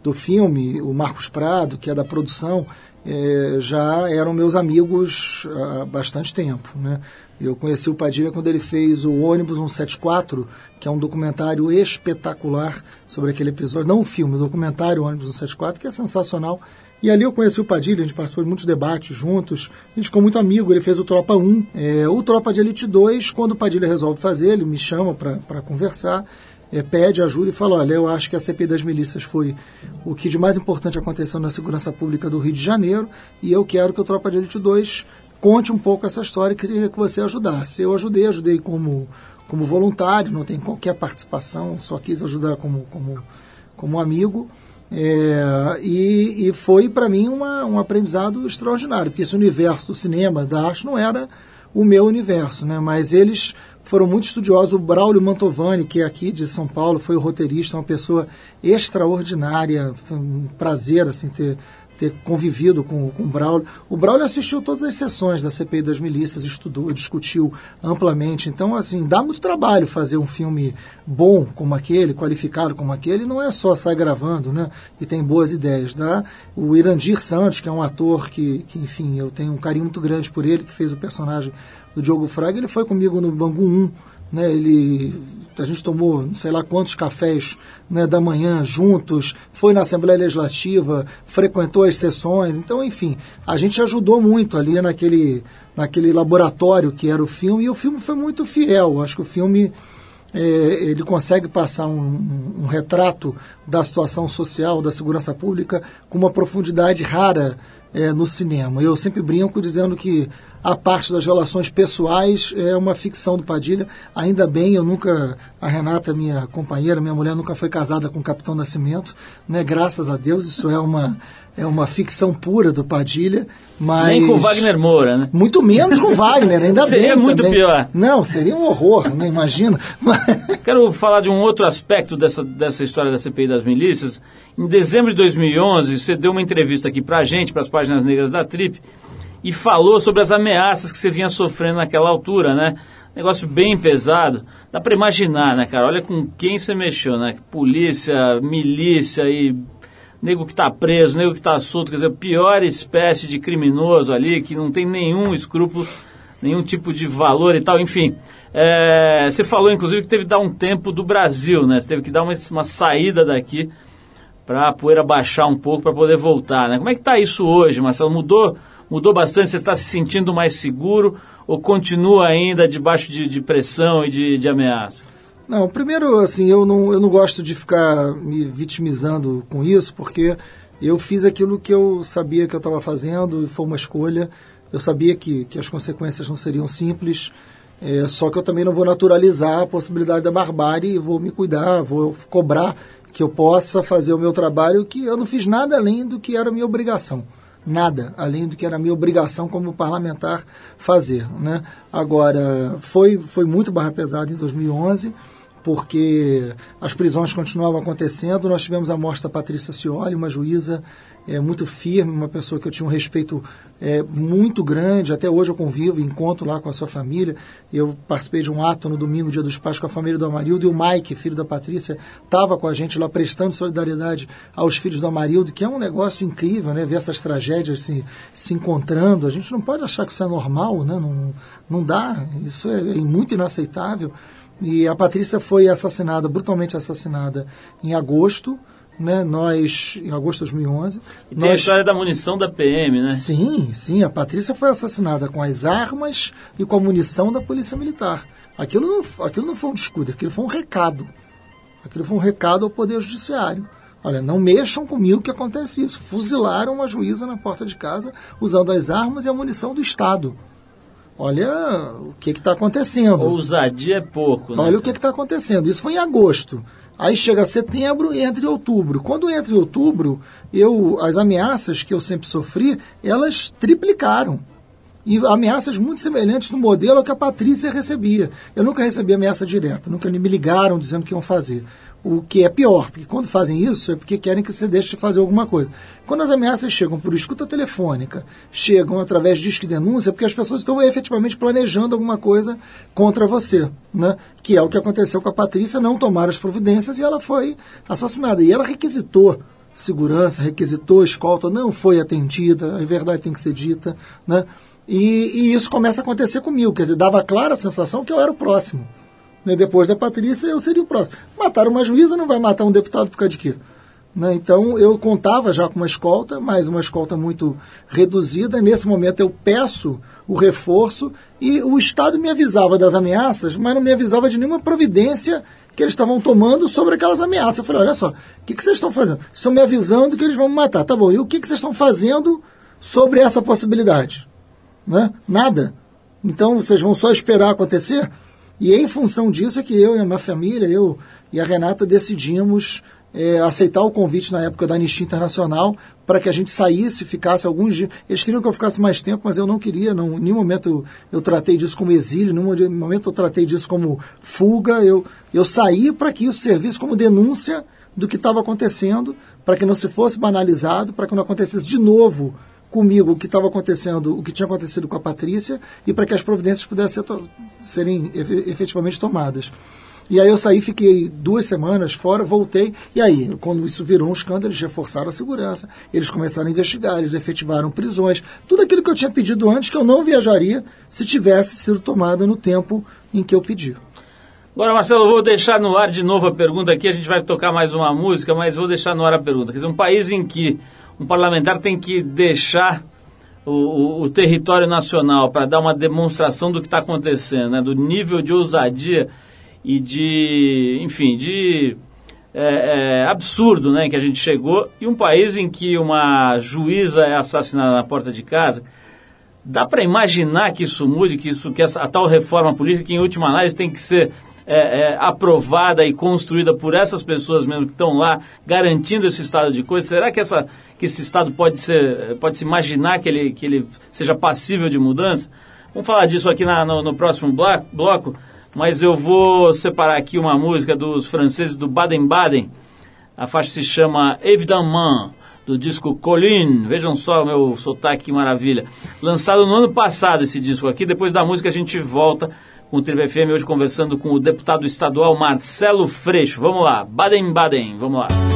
do filme, o Marcos Prado, que é da produção, é, já eram meus amigos há bastante tempo. Né? Eu conheci o Padilha quando ele fez o Ônibus 174, que é um documentário espetacular sobre aquele episódio. Não o filme, o documentário Ônibus 174, que é sensacional. E ali eu conheci o Padilha, a gente participou de muitos debates juntos, a gente ficou muito amigo, ele fez o Tropa 1. É, o Tropa de Elite 2, quando o Padilha resolve fazer, ele me chama para conversar, é, pede ajuda e fala, olha, eu acho que a CPI das milícias foi o que de mais importante aconteceu na segurança pública do Rio de Janeiro, e eu quero que o Tropa de Elite 2 conte um pouco essa história e queria que você ajudasse. Eu ajudei, ajudei como, como voluntário, não tem qualquer participação, só quis ajudar como, como, como amigo. É, e, e, foi para mim uma, um aprendizado extraordinário, porque esse universo do cinema, da arte, não era o meu universo, né? mas eles foram muito estudiosos. O Braulio Mantovani, que é aqui de São Paulo, foi o roteirista, uma pessoa extraordinária, foi um prazer assim, ter, ter convivido com, com o Braulio. O Braulio assistiu todas as sessões da CPI das milícias, estudou, discutiu amplamente. Então, assim, dá muito trabalho fazer um filme bom como aquele, qualificado como aquele, não é só sair gravando, né? E tem boas ideias. Dá o Irandir Santos, que é um ator que, que, enfim, eu tenho um carinho muito grande por ele, que fez o personagem do Diogo Fraga, ele foi comigo no Bangu 1 né, ele, a gente tomou sei lá quantos cafés né, da manhã juntos, foi na Assembleia Legislativa, frequentou as sessões, então, enfim, a gente ajudou muito ali naquele, naquele laboratório que era o filme, e o filme foi muito fiel. Acho que o filme é, ele consegue passar um, um, retrato da situação social, da segurança pública, com uma profundidade rara é, no cinema. Eu sempre brinco dizendo que a parte das relações pessoais é uma ficção do Padilha. Ainda bem, eu nunca, a Renata, minha companheira, minha mulher, nunca foi casada com o Capitão Nascimento, né? Graças a Deus, isso é uma é uma ficção pura do Padilha, mas... Nem com Wagner Moura, né? Muito menos com Wagner, ainda seria bem. Seria muito também. pior. Não, seria um horror, né? Imagina. Quero falar de um outro aspecto dessa, dessa história da CPI das milícias. Em dezembro de 2011, você deu uma entrevista aqui pra gente, para as páginas negras da Trip, e falou sobre as ameaças que você vinha sofrendo naquela altura, né? Negócio bem pesado. Dá para imaginar, né, cara? Olha com quem você mexeu, né? Polícia, milícia e nego que está preso, nego que está solto, quer dizer, pior espécie de criminoso ali, que não tem nenhum escrúpulo, nenhum tipo de valor e tal, enfim. É, você falou, inclusive, que teve que dar um tempo do Brasil, né? Você teve que dar uma, uma saída daqui para a poeira baixar um pouco para poder voltar, né? Como é que está isso hoje, Marcelo? Mudou, mudou bastante? Você está se sentindo mais seguro ou continua ainda debaixo de, de pressão e de, de ameaça? Não, primeiro, assim, eu não, eu não gosto de ficar me vitimizando com isso, porque eu fiz aquilo que eu sabia que eu estava fazendo, foi uma escolha. Eu sabia que, que as consequências não seriam simples, é, só que eu também não vou naturalizar a possibilidade da barbárie e vou me cuidar, vou cobrar que eu possa fazer o meu trabalho, que eu não fiz nada além do que era minha obrigação. Nada além do que era minha obrigação como parlamentar fazer. Né? Agora, foi, foi muito barra pesada em 2011 porque as prisões continuavam acontecendo. Nós tivemos a morte da Patrícia Cioli, uma juíza é, muito firme, uma pessoa que eu tinha um respeito é, muito grande. Até hoje eu convivo encontro lá com a sua família. Eu participei de um ato no domingo, dia dos pais, com a família do Amarildo, e o Mike, filho da Patrícia, estava com a gente lá prestando solidariedade aos filhos do Amarildo, que é um negócio incrível, né? Ver essas tragédias se, se encontrando. A gente não pode achar que isso é normal, né? Não, não dá. Isso é, é muito inaceitável. E a Patrícia foi assassinada, brutalmente assassinada, em agosto. Né, nós, em agosto de 2011. E tem nós... a história da munição da PM, né? Sim, sim. A Patrícia foi assassinada com as armas e com a munição da Polícia Militar. Aquilo não, aquilo não foi um descuido, aquilo foi um recado. Aquilo foi um recado ao Poder Judiciário. Olha, não mexam comigo que acontece isso. Fuzilaram uma juíza na porta de casa usando as armas e a munição do Estado olha o que está acontecendo. Ousadia é pouco, né? Olha o que está acontecendo. Isso foi em agosto. Aí chega setembro e entra em outubro. Quando entra em outubro, eu, as ameaças que eu sempre sofri, elas triplicaram. E ameaças muito semelhantes no modelo que a Patrícia recebia. Eu nunca recebi ameaça direta, nunca me ligaram dizendo que iam fazer o que é pior, porque quando fazem isso é porque querem que você deixe de fazer alguma coisa. Quando as ameaças chegam por escuta telefônica, chegam através de disco de denúncia, é porque as pessoas estão efetivamente planejando alguma coisa contra você, né? que é o que aconteceu com a Patrícia, não tomaram as providências e ela foi assassinada. E ela requisitou segurança, requisitou escolta, não foi atendida, a verdade tem que ser dita, né? E, e, isso começa a acontecer comigo, quer dizer, dava clara a sensação que eu era o próximo. Né? Depois da Patrícia, eu seria o próximo. Matar uma juíza não vai matar um deputado por causa de quê? Né? Então, eu contava já com uma escolta, mas uma escolta muito reduzida. Nesse momento, eu peço o reforço e o Estado me avisava das ameaças, mas não me avisava de nenhuma providência que eles estavam tomando sobre aquelas ameaças. Eu falei, olha só, o que, que vocês estão fazendo? Estão me avisando que eles vão me matar. Tá bom, e o que, que vocês estão fazendo sobre essa possibilidade? Né? Nada. Então, vocês vão só esperar acontecer? E em função disso é que eu e a minha família, eu e a Renata decidimos é, aceitar o convite na época da Anistia Internacional para que a gente saísse, ficasse alguns dias. Eles queriam que eu ficasse mais tempo, mas eu não queria. Não, em nenhum momento eu, eu tratei disso como exílio, em nenhum momento eu tratei disso como fuga. Eu, eu saí para que isso servisse como denúncia do que estava acontecendo, para que não se fosse banalizado, para que não acontecesse de novo comigo o que estava acontecendo, o que tinha acontecido com a Patrícia, e para que as providências pudessem ser, serem efetivamente tomadas. E aí eu saí, fiquei duas semanas fora, voltei, e aí, quando isso virou um escândalo, eles reforçaram a segurança, eles começaram a investigar, eles efetivaram prisões, tudo aquilo que eu tinha pedido antes, que eu não viajaria se tivesse sido tomada no tempo em que eu pedi. Agora, Marcelo, eu vou deixar no ar de novo a pergunta aqui, a gente vai tocar mais uma música, mas vou deixar no ar a pergunta. Quer dizer, um país em que um parlamentar tem que deixar o, o, o território nacional para dar uma demonstração do que está acontecendo, né, do nível de ousadia e de, enfim, de é, é, absurdo né, que a gente chegou. E um país em que uma juíza é assassinada na porta de casa, dá para imaginar que isso mude, que, isso, que essa, a tal reforma política, que em última análise tem que ser é, é, aprovada e construída por essas pessoas mesmo que estão lá garantindo esse estado de coisas, será que, essa, que esse estado pode ser pode se imaginar que ele, que ele seja passível de mudança? Vamos falar disso aqui na, no, no próximo bloco mas eu vou separar aqui uma música dos franceses do Baden-Baden. A faixa se chama Évidemment, do disco Colline. Vejam só o meu sotaque, que maravilha. Lançado no ano passado esse disco aqui. Depois da música a gente volta com o Tribo FM, hoje conversando com o deputado estadual Marcelo Freixo. Vamos lá, Baden-Baden, vamos lá.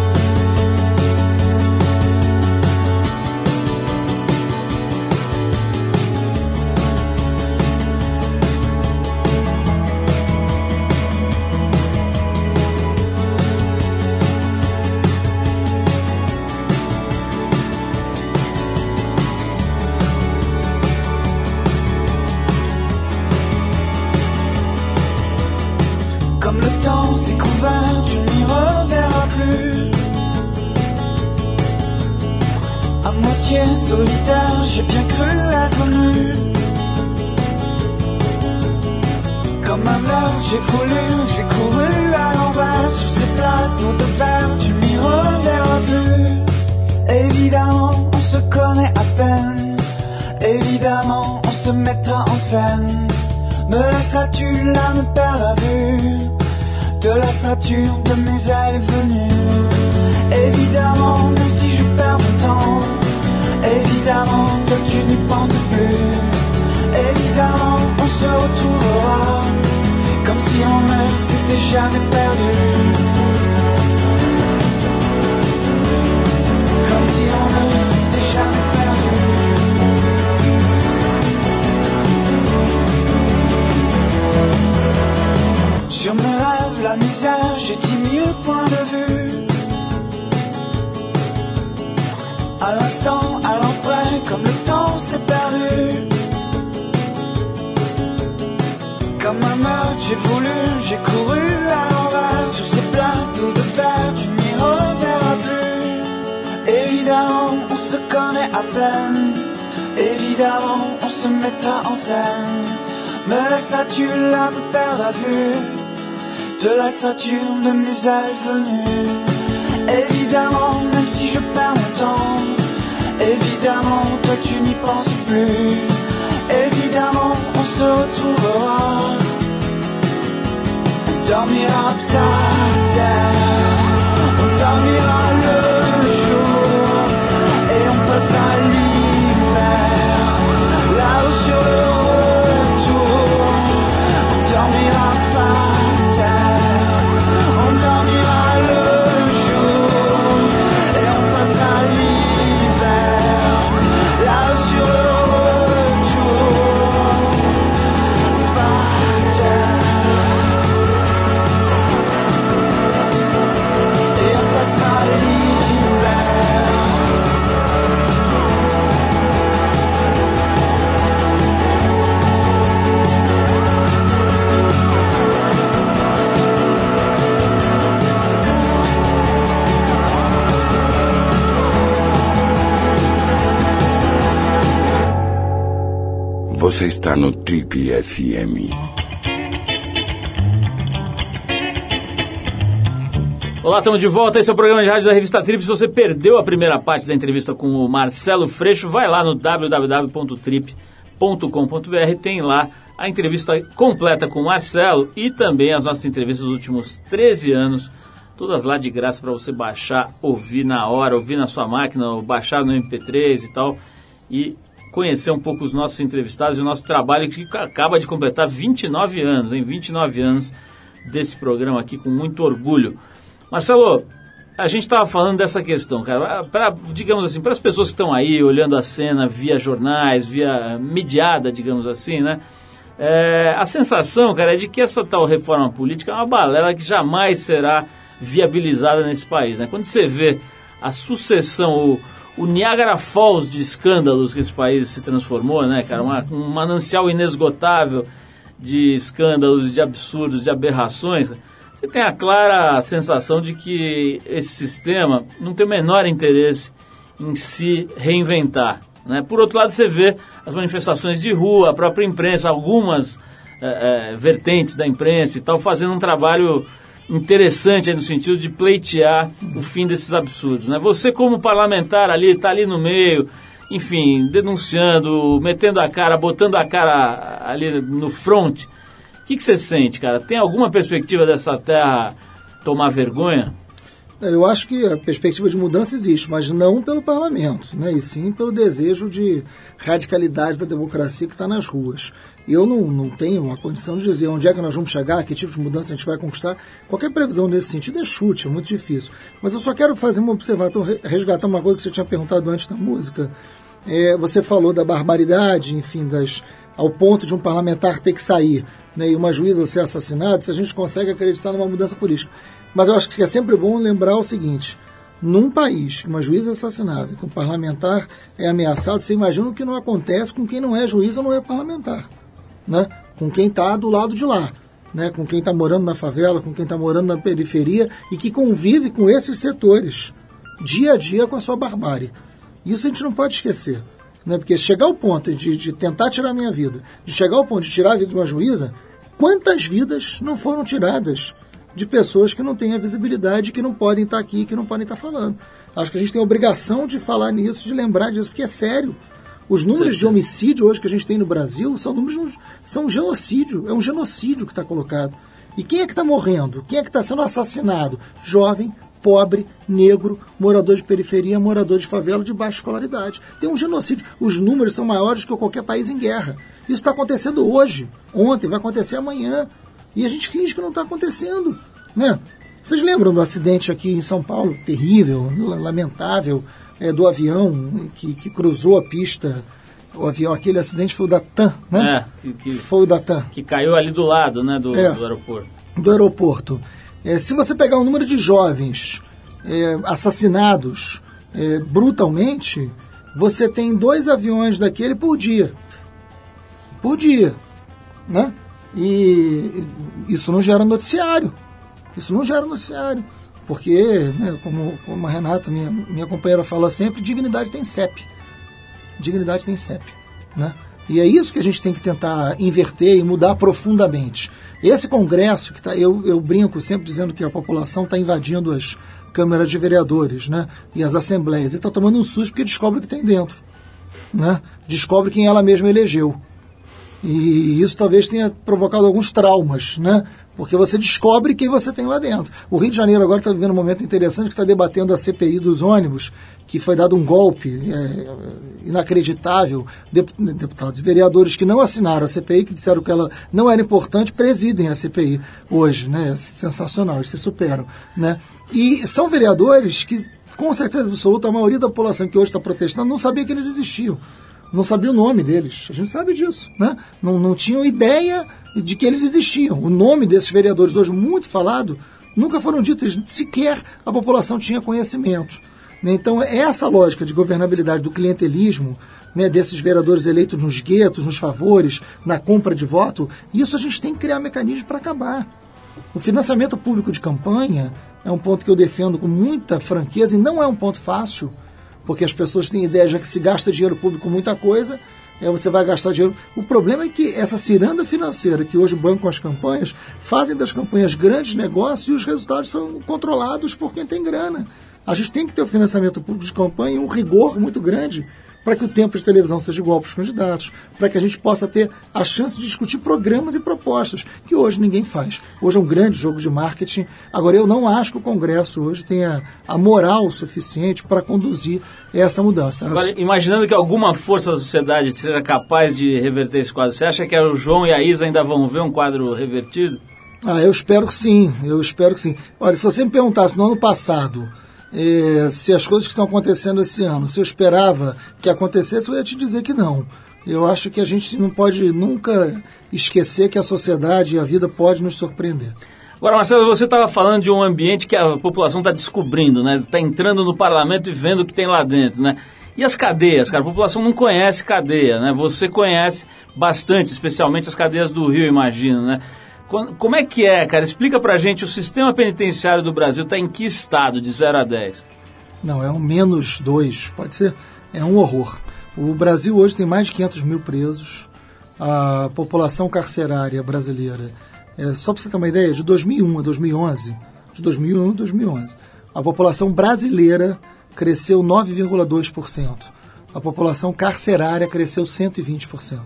Saturne de mes ailes venues. Évidemment, même si je perds mon temps, évidemment, toi tu n'y penses plus. Évidemment, on se retrouvera. On dormira par terre, on dormira Você está no Trip FM. Olá, estamos de volta. Esse é o programa de rádio da revista Trip. Se você perdeu a primeira parte da entrevista com o Marcelo Freixo, vai lá no www.trip.com.br. Tem lá a entrevista completa com o Marcelo e também as nossas entrevistas dos últimos 13 anos. Todas lá de graça para você baixar, ouvir na hora, ouvir na sua máquina, ou baixar no MP3 e tal. E conhecer um pouco os nossos entrevistados e o nosso trabalho que acaba de completar 29 anos, em 29 anos desse programa aqui com muito orgulho. Marcelo, a gente estava falando dessa questão, cara. Pra, digamos assim, para as pessoas que estão aí olhando a cena via jornais, via mediada, digamos assim, né? É, a sensação, cara, é de que essa tal reforma política é uma balela que jamais será viabilizada nesse país, né? Quando você vê a sucessão, o, o Niagara Falls de escândalos que esse país se transformou, né, cara? Uma, um manancial inesgotável de escândalos, de absurdos, de aberrações você tem a clara sensação de que esse sistema não tem o menor interesse em se reinventar. Né? Por outro lado, você vê as manifestações de rua, a própria imprensa, algumas é, é, vertentes da imprensa e tal, fazendo um trabalho interessante no sentido de pleitear o fim desses absurdos. Né? Você, como parlamentar ali, está ali no meio, enfim, denunciando, metendo a cara, botando a cara ali no front o que, que você sente, cara? Tem alguma perspectiva dessa terra tomar vergonha? É, eu acho que a perspectiva de mudança existe, mas não pelo parlamento, né? e sim pelo desejo de radicalidade da democracia que está nas ruas. Eu não, não tenho a condição de dizer onde é que nós vamos chegar, que tipo de mudança a gente vai conquistar. Qualquer previsão nesse sentido é chute, é muito difícil. Mas eu só quero fazer uma observação, resgatar uma coisa que você tinha perguntado antes da música. É, você falou da barbaridade, enfim, das, ao ponto de um parlamentar ter que sair né, e uma juíza ser assassinada, se a gente consegue acreditar numa mudança política. Mas eu acho que é sempre bom lembrar o seguinte: num país que uma juíza é assassinada, que um parlamentar é ameaçado, você imagina o que não acontece com quem não é juiz ou não é parlamentar, né? com quem está do lado de lá. Né, com quem está morando na favela, com quem está morando na periferia e que convive com esses setores dia a dia com a sua barbárie. Isso a gente não pode esquecer. Né? Porque chegar ao ponto de, de tentar tirar a minha vida, de chegar ao ponto de tirar a vida de uma juíza, quantas vidas não foram tiradas de pessoas que não têm a visibilidade, que não podem estar aqui, que não podem estar falando? Acho que a gente tem a obrigação de falar nisso, de lembrar disso, porque é sério. Os números de homicídio hoje que a gente tem no Brasil são números são um genocídio, é um genocídio que está colocado. E quem é que está morrendo? Quem é que está sendo assassinado? Jovem, pobre, negro, morador de periferia, morador de favela de baixa escolaridade. Tem um genocídio. Os números são maiores que qualquer país em guerra. Isso está acontecendo hoje, ontem, vai acontecer amanhã. E a gente finge que não está acontecendo. Né? Vocês lembram do acidente aqui em São Paulo, terrível, lamentável, é, do avião que, que cruzou a pista o avião, aquele acidente foi o da TAM, né? É, que, que, foi o da TAM. Que caiu ali do lado, né, do, é, do aeroporto. Do aeroporto. É, se você pegar o número de jovens é, assassinados é, brutalmente, você tem dois aviões daquele por dia. Por dia. Né? E isso não gera noticiário. Isso não gera noticiário. Porque, né, como, como a Renata, minha, minha companheira, fala sempre, dignidade tem CEP. Dignidade tem CEP. Né? E é isso que a gente tem que tentar inverter e mudar profundamente. Esse Congresso, que tá, eu, eu brinco sempre dizendo que a população está invadindo as câmaras de vereadores né, e as assembleias, e está tomando um susto porque descobre o que tem dentro. Né? Descobre quem ela mesma elegeu. E isso talvez tenha provocado alguns traumas, né? porque você descobre quem você tem lá dentro. O Rio de Janeiro agora está vivendo um momento interessante que está debatendo a CPI dos ônibus, que foi dado um golpe é, inacreditável. Deputados e vereadores que não assinaram a CPI, que disseram que ela não era importante, presidem a CPI hoje. Né? É sensacional, eles se superam. Né? E são vereadores que, com certeza absoluta, a maioria da população que hoje está protestando não sabia que eles existiam não sabia o nome deles. A gente sabe disso, né? Não, não tinham ideia de que eles existiam. O nome desses vereadores, hoje muito falado, nunca foram ditos, sequer a população tinha conhecimento. Né? Então, essa lógica de governabilidade do clientelismo, né, desses vereadores eleitos nos guetos, nos favores, na compra de voto, isso a gente tem que criar mecanismos para acabar. O financiamento público de campanha é um ponto que eu defendo com muita franqueza e não é um ponto fácil, porque as pessoas têm ideia já que se gasta dinheiro público com muita coisa é, você vai gastar dinheiro. O problema é que essa ciranda financeira que hoje bancam as campanhas fazem das campanhas grandes negócios e os resultados são controlados por quem tem grana. A gente tem que ter o financiamento público de campanha e um rigor muito grande para que o tempo de televisão seja igual para os candidatos, para que a gente possa ter a chance de discutir programas e propostas, que hoje ninguém faz. Hoje é um grande jogo de marketing. Agora, eu não acho que o Congresso hoje tenha a moral suficiente para conduzir essa mudança. Agora, imaginando que alguma força da sociedade seja capaz de reverter esse quadro, você acha que o João e a Isa ainda vão ver um quadro revertido? Ah, eu espero que sim, eu espero que sim. Olha, se você me perguntasse no ano passado eh, se as coisas que estão acontecendo esse ano, se eu esperava que acontecesse, eu ia te dizer que não. Eu acho que a gente não pode nunca esquecer que a sociedade e a vida pode nos surpreender. Agora, Marcelo, você estava falando de um ambiente que a população está descobrindo, né? Está entrando no parlamento e vendo o que tem lá dentro, né? E as cadeias, cara? A população não conhece cadeia, né? Você conhece bastante, especialmente as cadeias do Rio, imagino, né? Como é que é, cara? Explica pra gente, o sistema penitenciário do Brasil está em que estado, de 0 a 10? Não, é um menos 2, pode ser. É um horror. O Brasil hoje tem mais de 500 mil presos. A população carcerária brasileira, é, só para você ter uma ideia, de 2001 a 2011, de 2001 a 2011, a população brasileira cresceu 9,2%. A população carcerária cresceu 120%.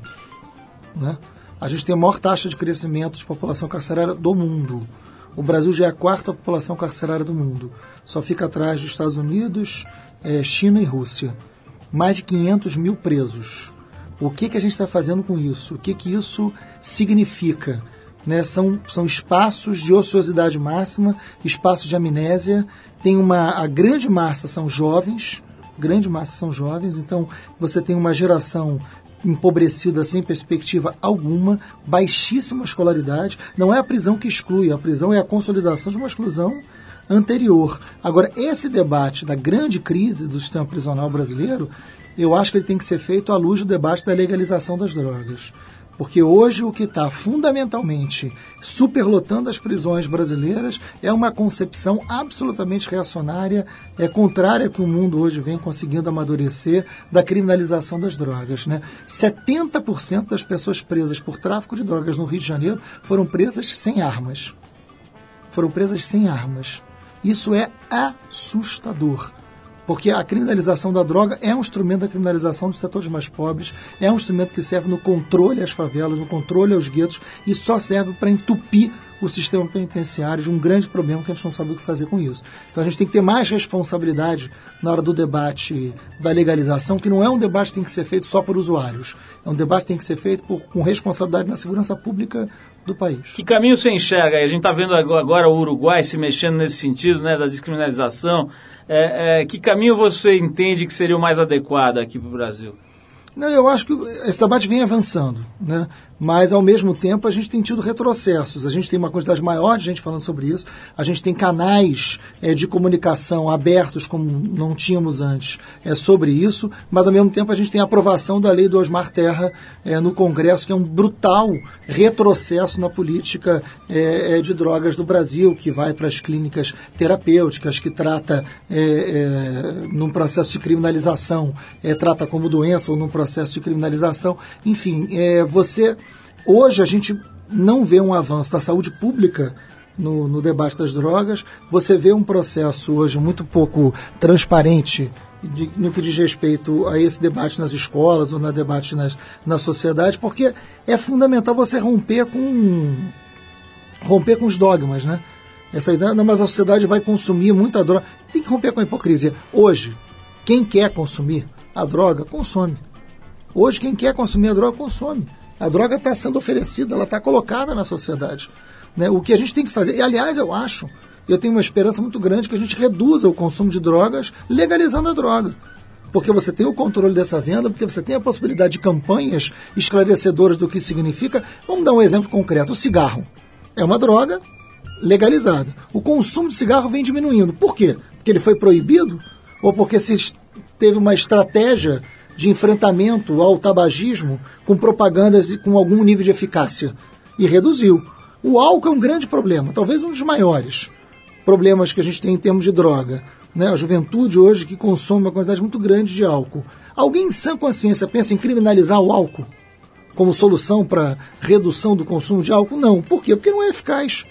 Né? A gente tem a maior taxa de crescimento de população carcerária do mundo. O Brasil já é a quarta população carcerária do mundo. Só fica atrás dos Estados Unidos, é, China e Rússia. Mais de 500 mil presos. O que, que a gente está fazendo com isso? O que, que isso significa? Né? São, são espaços de ociosidade máxima, espaços de amnésia. Tem uma, a grande massa são jovens, grande massa são jovens, então você tem uma geração empobrecida sem perspectiva alguma, baixíssima escolaridade. Não é a prisão que exclui, a prisão é a consolidação de uma exclusão anterior. Agora, esse debate da grande crise do sistema prisional brasileiro, eu acho que ele tem que ser feito à luz do debate da legalização das drogas. Porque hoje o que está fundamentalmente superlotando as prisões brasileiras é uma concepção absolutamente reacionária, é contrária que o mundo hoje vem conseguindo amadurecer da criminalização das drogas. Né? 70% das pessoas presas por tráfico de drogas no Rio de Janeiro foram presas sem armas. Foram presas sem armas. Isso é assustador. Porque a criminalização da droga é um instrumento da criminalização dos setores mais pobres, é um instrumento que serve no controle às favelas, no controle aos guetos e só serve para entupir o sistema penitenciário de um grande problema que a gente não sabe o que fazer com isso. Então a gente tem que ter mais responsabilidade na hora do debate da legalização, que não é um debate que tem que ser feito só por usuários. É um debate que tem que ser feito por, com responsabilidade na segurança pública do país. Que caminho você enxerga? A gente está vendo agora o Uruguai se mexendo nesse sentido, né, da descriminalização. É, é, que caminho você entende que seria o mais adequado aqui para o Brasil? Não, eu acho que esse debate vem avançando. Né? Mas ao mesmo tempo a gente tem tido retrocessos. A gente tem uma quantidade maior de gente falando sobre isso, a gente tem canais é, de comunicação abertos como não tínhamos antes é, sobre isso, mas ao mesmo tempo a gente tem a aprovação da lei do Osmar Terra é, no Congresso, que é um brutal retrocesso na política é, é, de drogas do Brasil, que vai para as clínicas terapêuticas, que trata é, num processo de criminalização, trata como doença ou num processo de criminalização. Enfim, você Hoje a gente não vê um avanço da saúde pública no, no, debate das drogas. Você vê um processo hoje muito pouco transparente de, no que diz respeito a esse debate nas escolas ou na debate nas, na sociedade, porque é fundamental você romper com romper com os dogmas, né? Essa ideia, não, mas a sociedade vai consumir muita droga. Tem que romper com a hipocrisia. Hoje, quem quer consumir a droga, consome. Hoje, quem quer consumir a droga, consome. A droga está sendo oferecida, ela está colocada na sociedade. Né? O que a gente tem que fazer, e aliás, eu acho, eu tenho uma esperança muito grande que a gente reduza o consumo de drogas legalizando a droga. Porque você tem o controle dessa venda, porque você tem a possibilidade de campanhas esclarecedoras do que significa. Vamos dar um exemplo concreto: o cigarro. É uma droga legalizada. O consumo de cigarro vem diminuindo. Por quê? Porque ele foi proibido? Ou porque se teve uma estratégia de enfrentamento ao tabagismo com propagandas com algum nível de eficácia e reduziu. O álcool é um grande problema, talvez um dos maiores problemas que a gente tem em termos de droga. Né? A juventude hoje que consome uma quantidade muito grande de álcool. Alguém em sã consciência pensa em criminalizar o álcool como solução para redução do consumo de álcool? Não. Por quê? Porque não é eficaz.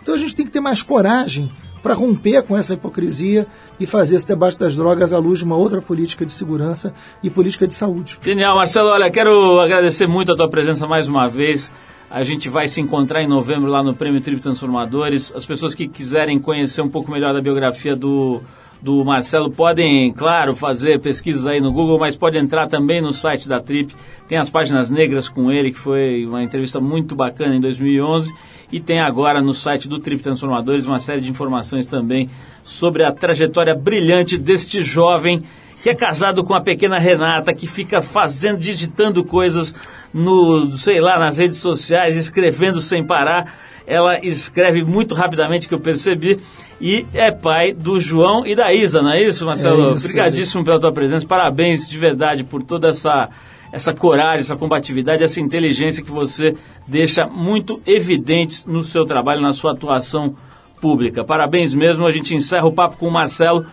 Então a gente tem que ter mais coragem para romper com essa hipocrisia e fazer esse debate das drogas à luz de uma outra política de segurança e política de saúde. Genial, Marcelo. Olha, quero agradecer muito a tua presença mais uma vez. A gente vai se encontrar em novembro lá no Prêmio Trip Transformadores. As pessoas que quiserem conhecer um pouco melhor da biografia do, do Marcelo podem, claro, fazer pesquisas aí no Google, mas pode entrar também no site da Trip. Tem as páginas negras com ele, que foi uma entrevista muito bacana em 2011. E tem agora no site do Trip Transformadores uma série de informações também sobre a trajetória brilhante deste jovem que é casado com a pequena Renata, que fica fazendo, digitando coisas no, sei lá, nas redes sociais, escrevendo sem parar. Ela escreve muito rapidamente, que eu percebi, e é pai do João e da Isa, não é isso, Marcelo? É isso, Obrigadíssimo pela tua presença, parabéns de verdade por toda essa, essa coragem, essa combatividade, essa inteligência que você deixa muito evidente no seu trabalho, na sua atuação pública. Parabéns mesmo, a gente encerra o papo com o Marcelo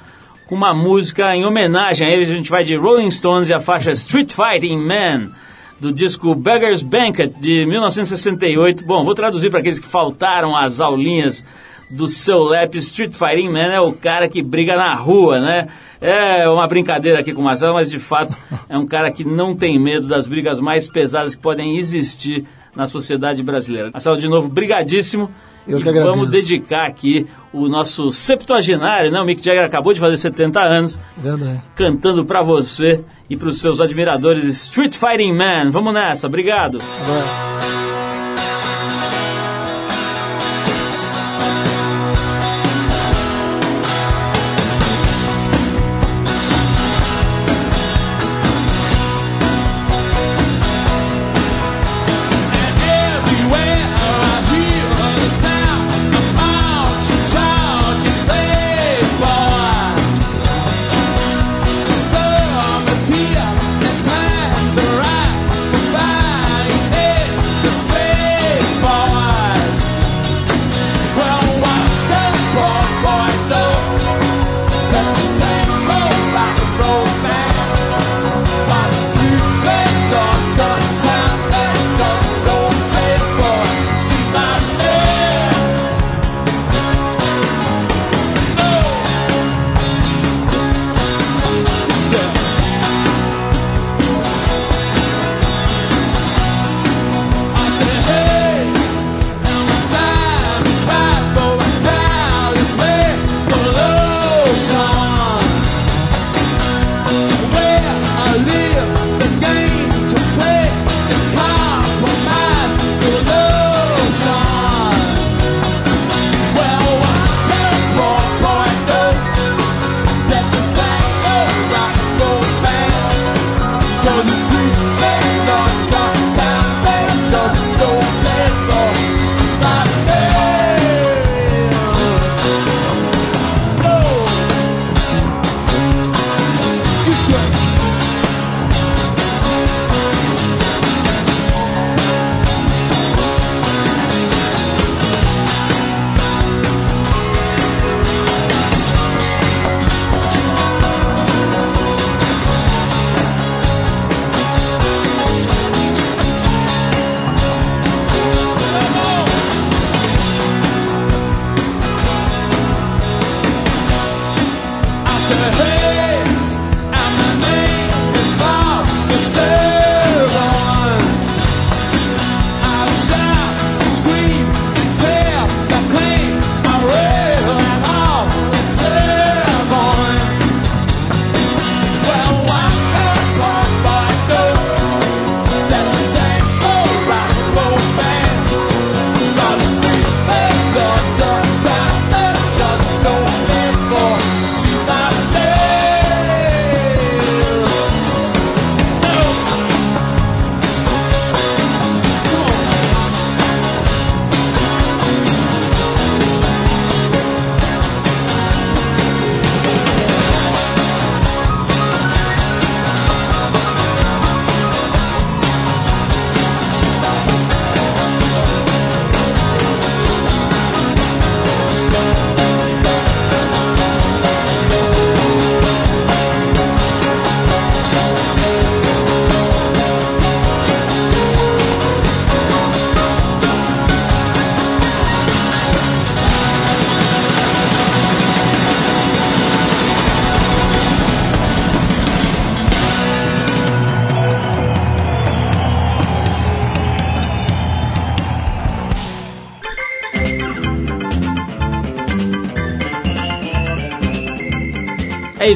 com uma música em homenagem a ele. A gente vai de Rolling Stones e a faixa Street Fighting Man, do disco Beggar's Banquet, de 1968. Bom, vou traduzir para aqueles que faltaram as aulinhas do seu lap. Street Fighting Man é o cara que briga na rua, né? É uma brincadeira aqui com o Marcelo, mas de fato é um cara que não tem medo das brigas mais pesadas que podem existir na sociedade brasileira. Marcelo, de novo, brigadíssimo. Eu e que agradeço. vamos dedicar aqui o nosso septuagenário, né? O Mick Jagger acabou de fazer 70 anos, Verdade. cantando pra você e pros seus admiradores Street Fighting Man. Vamos nessa, obrigado.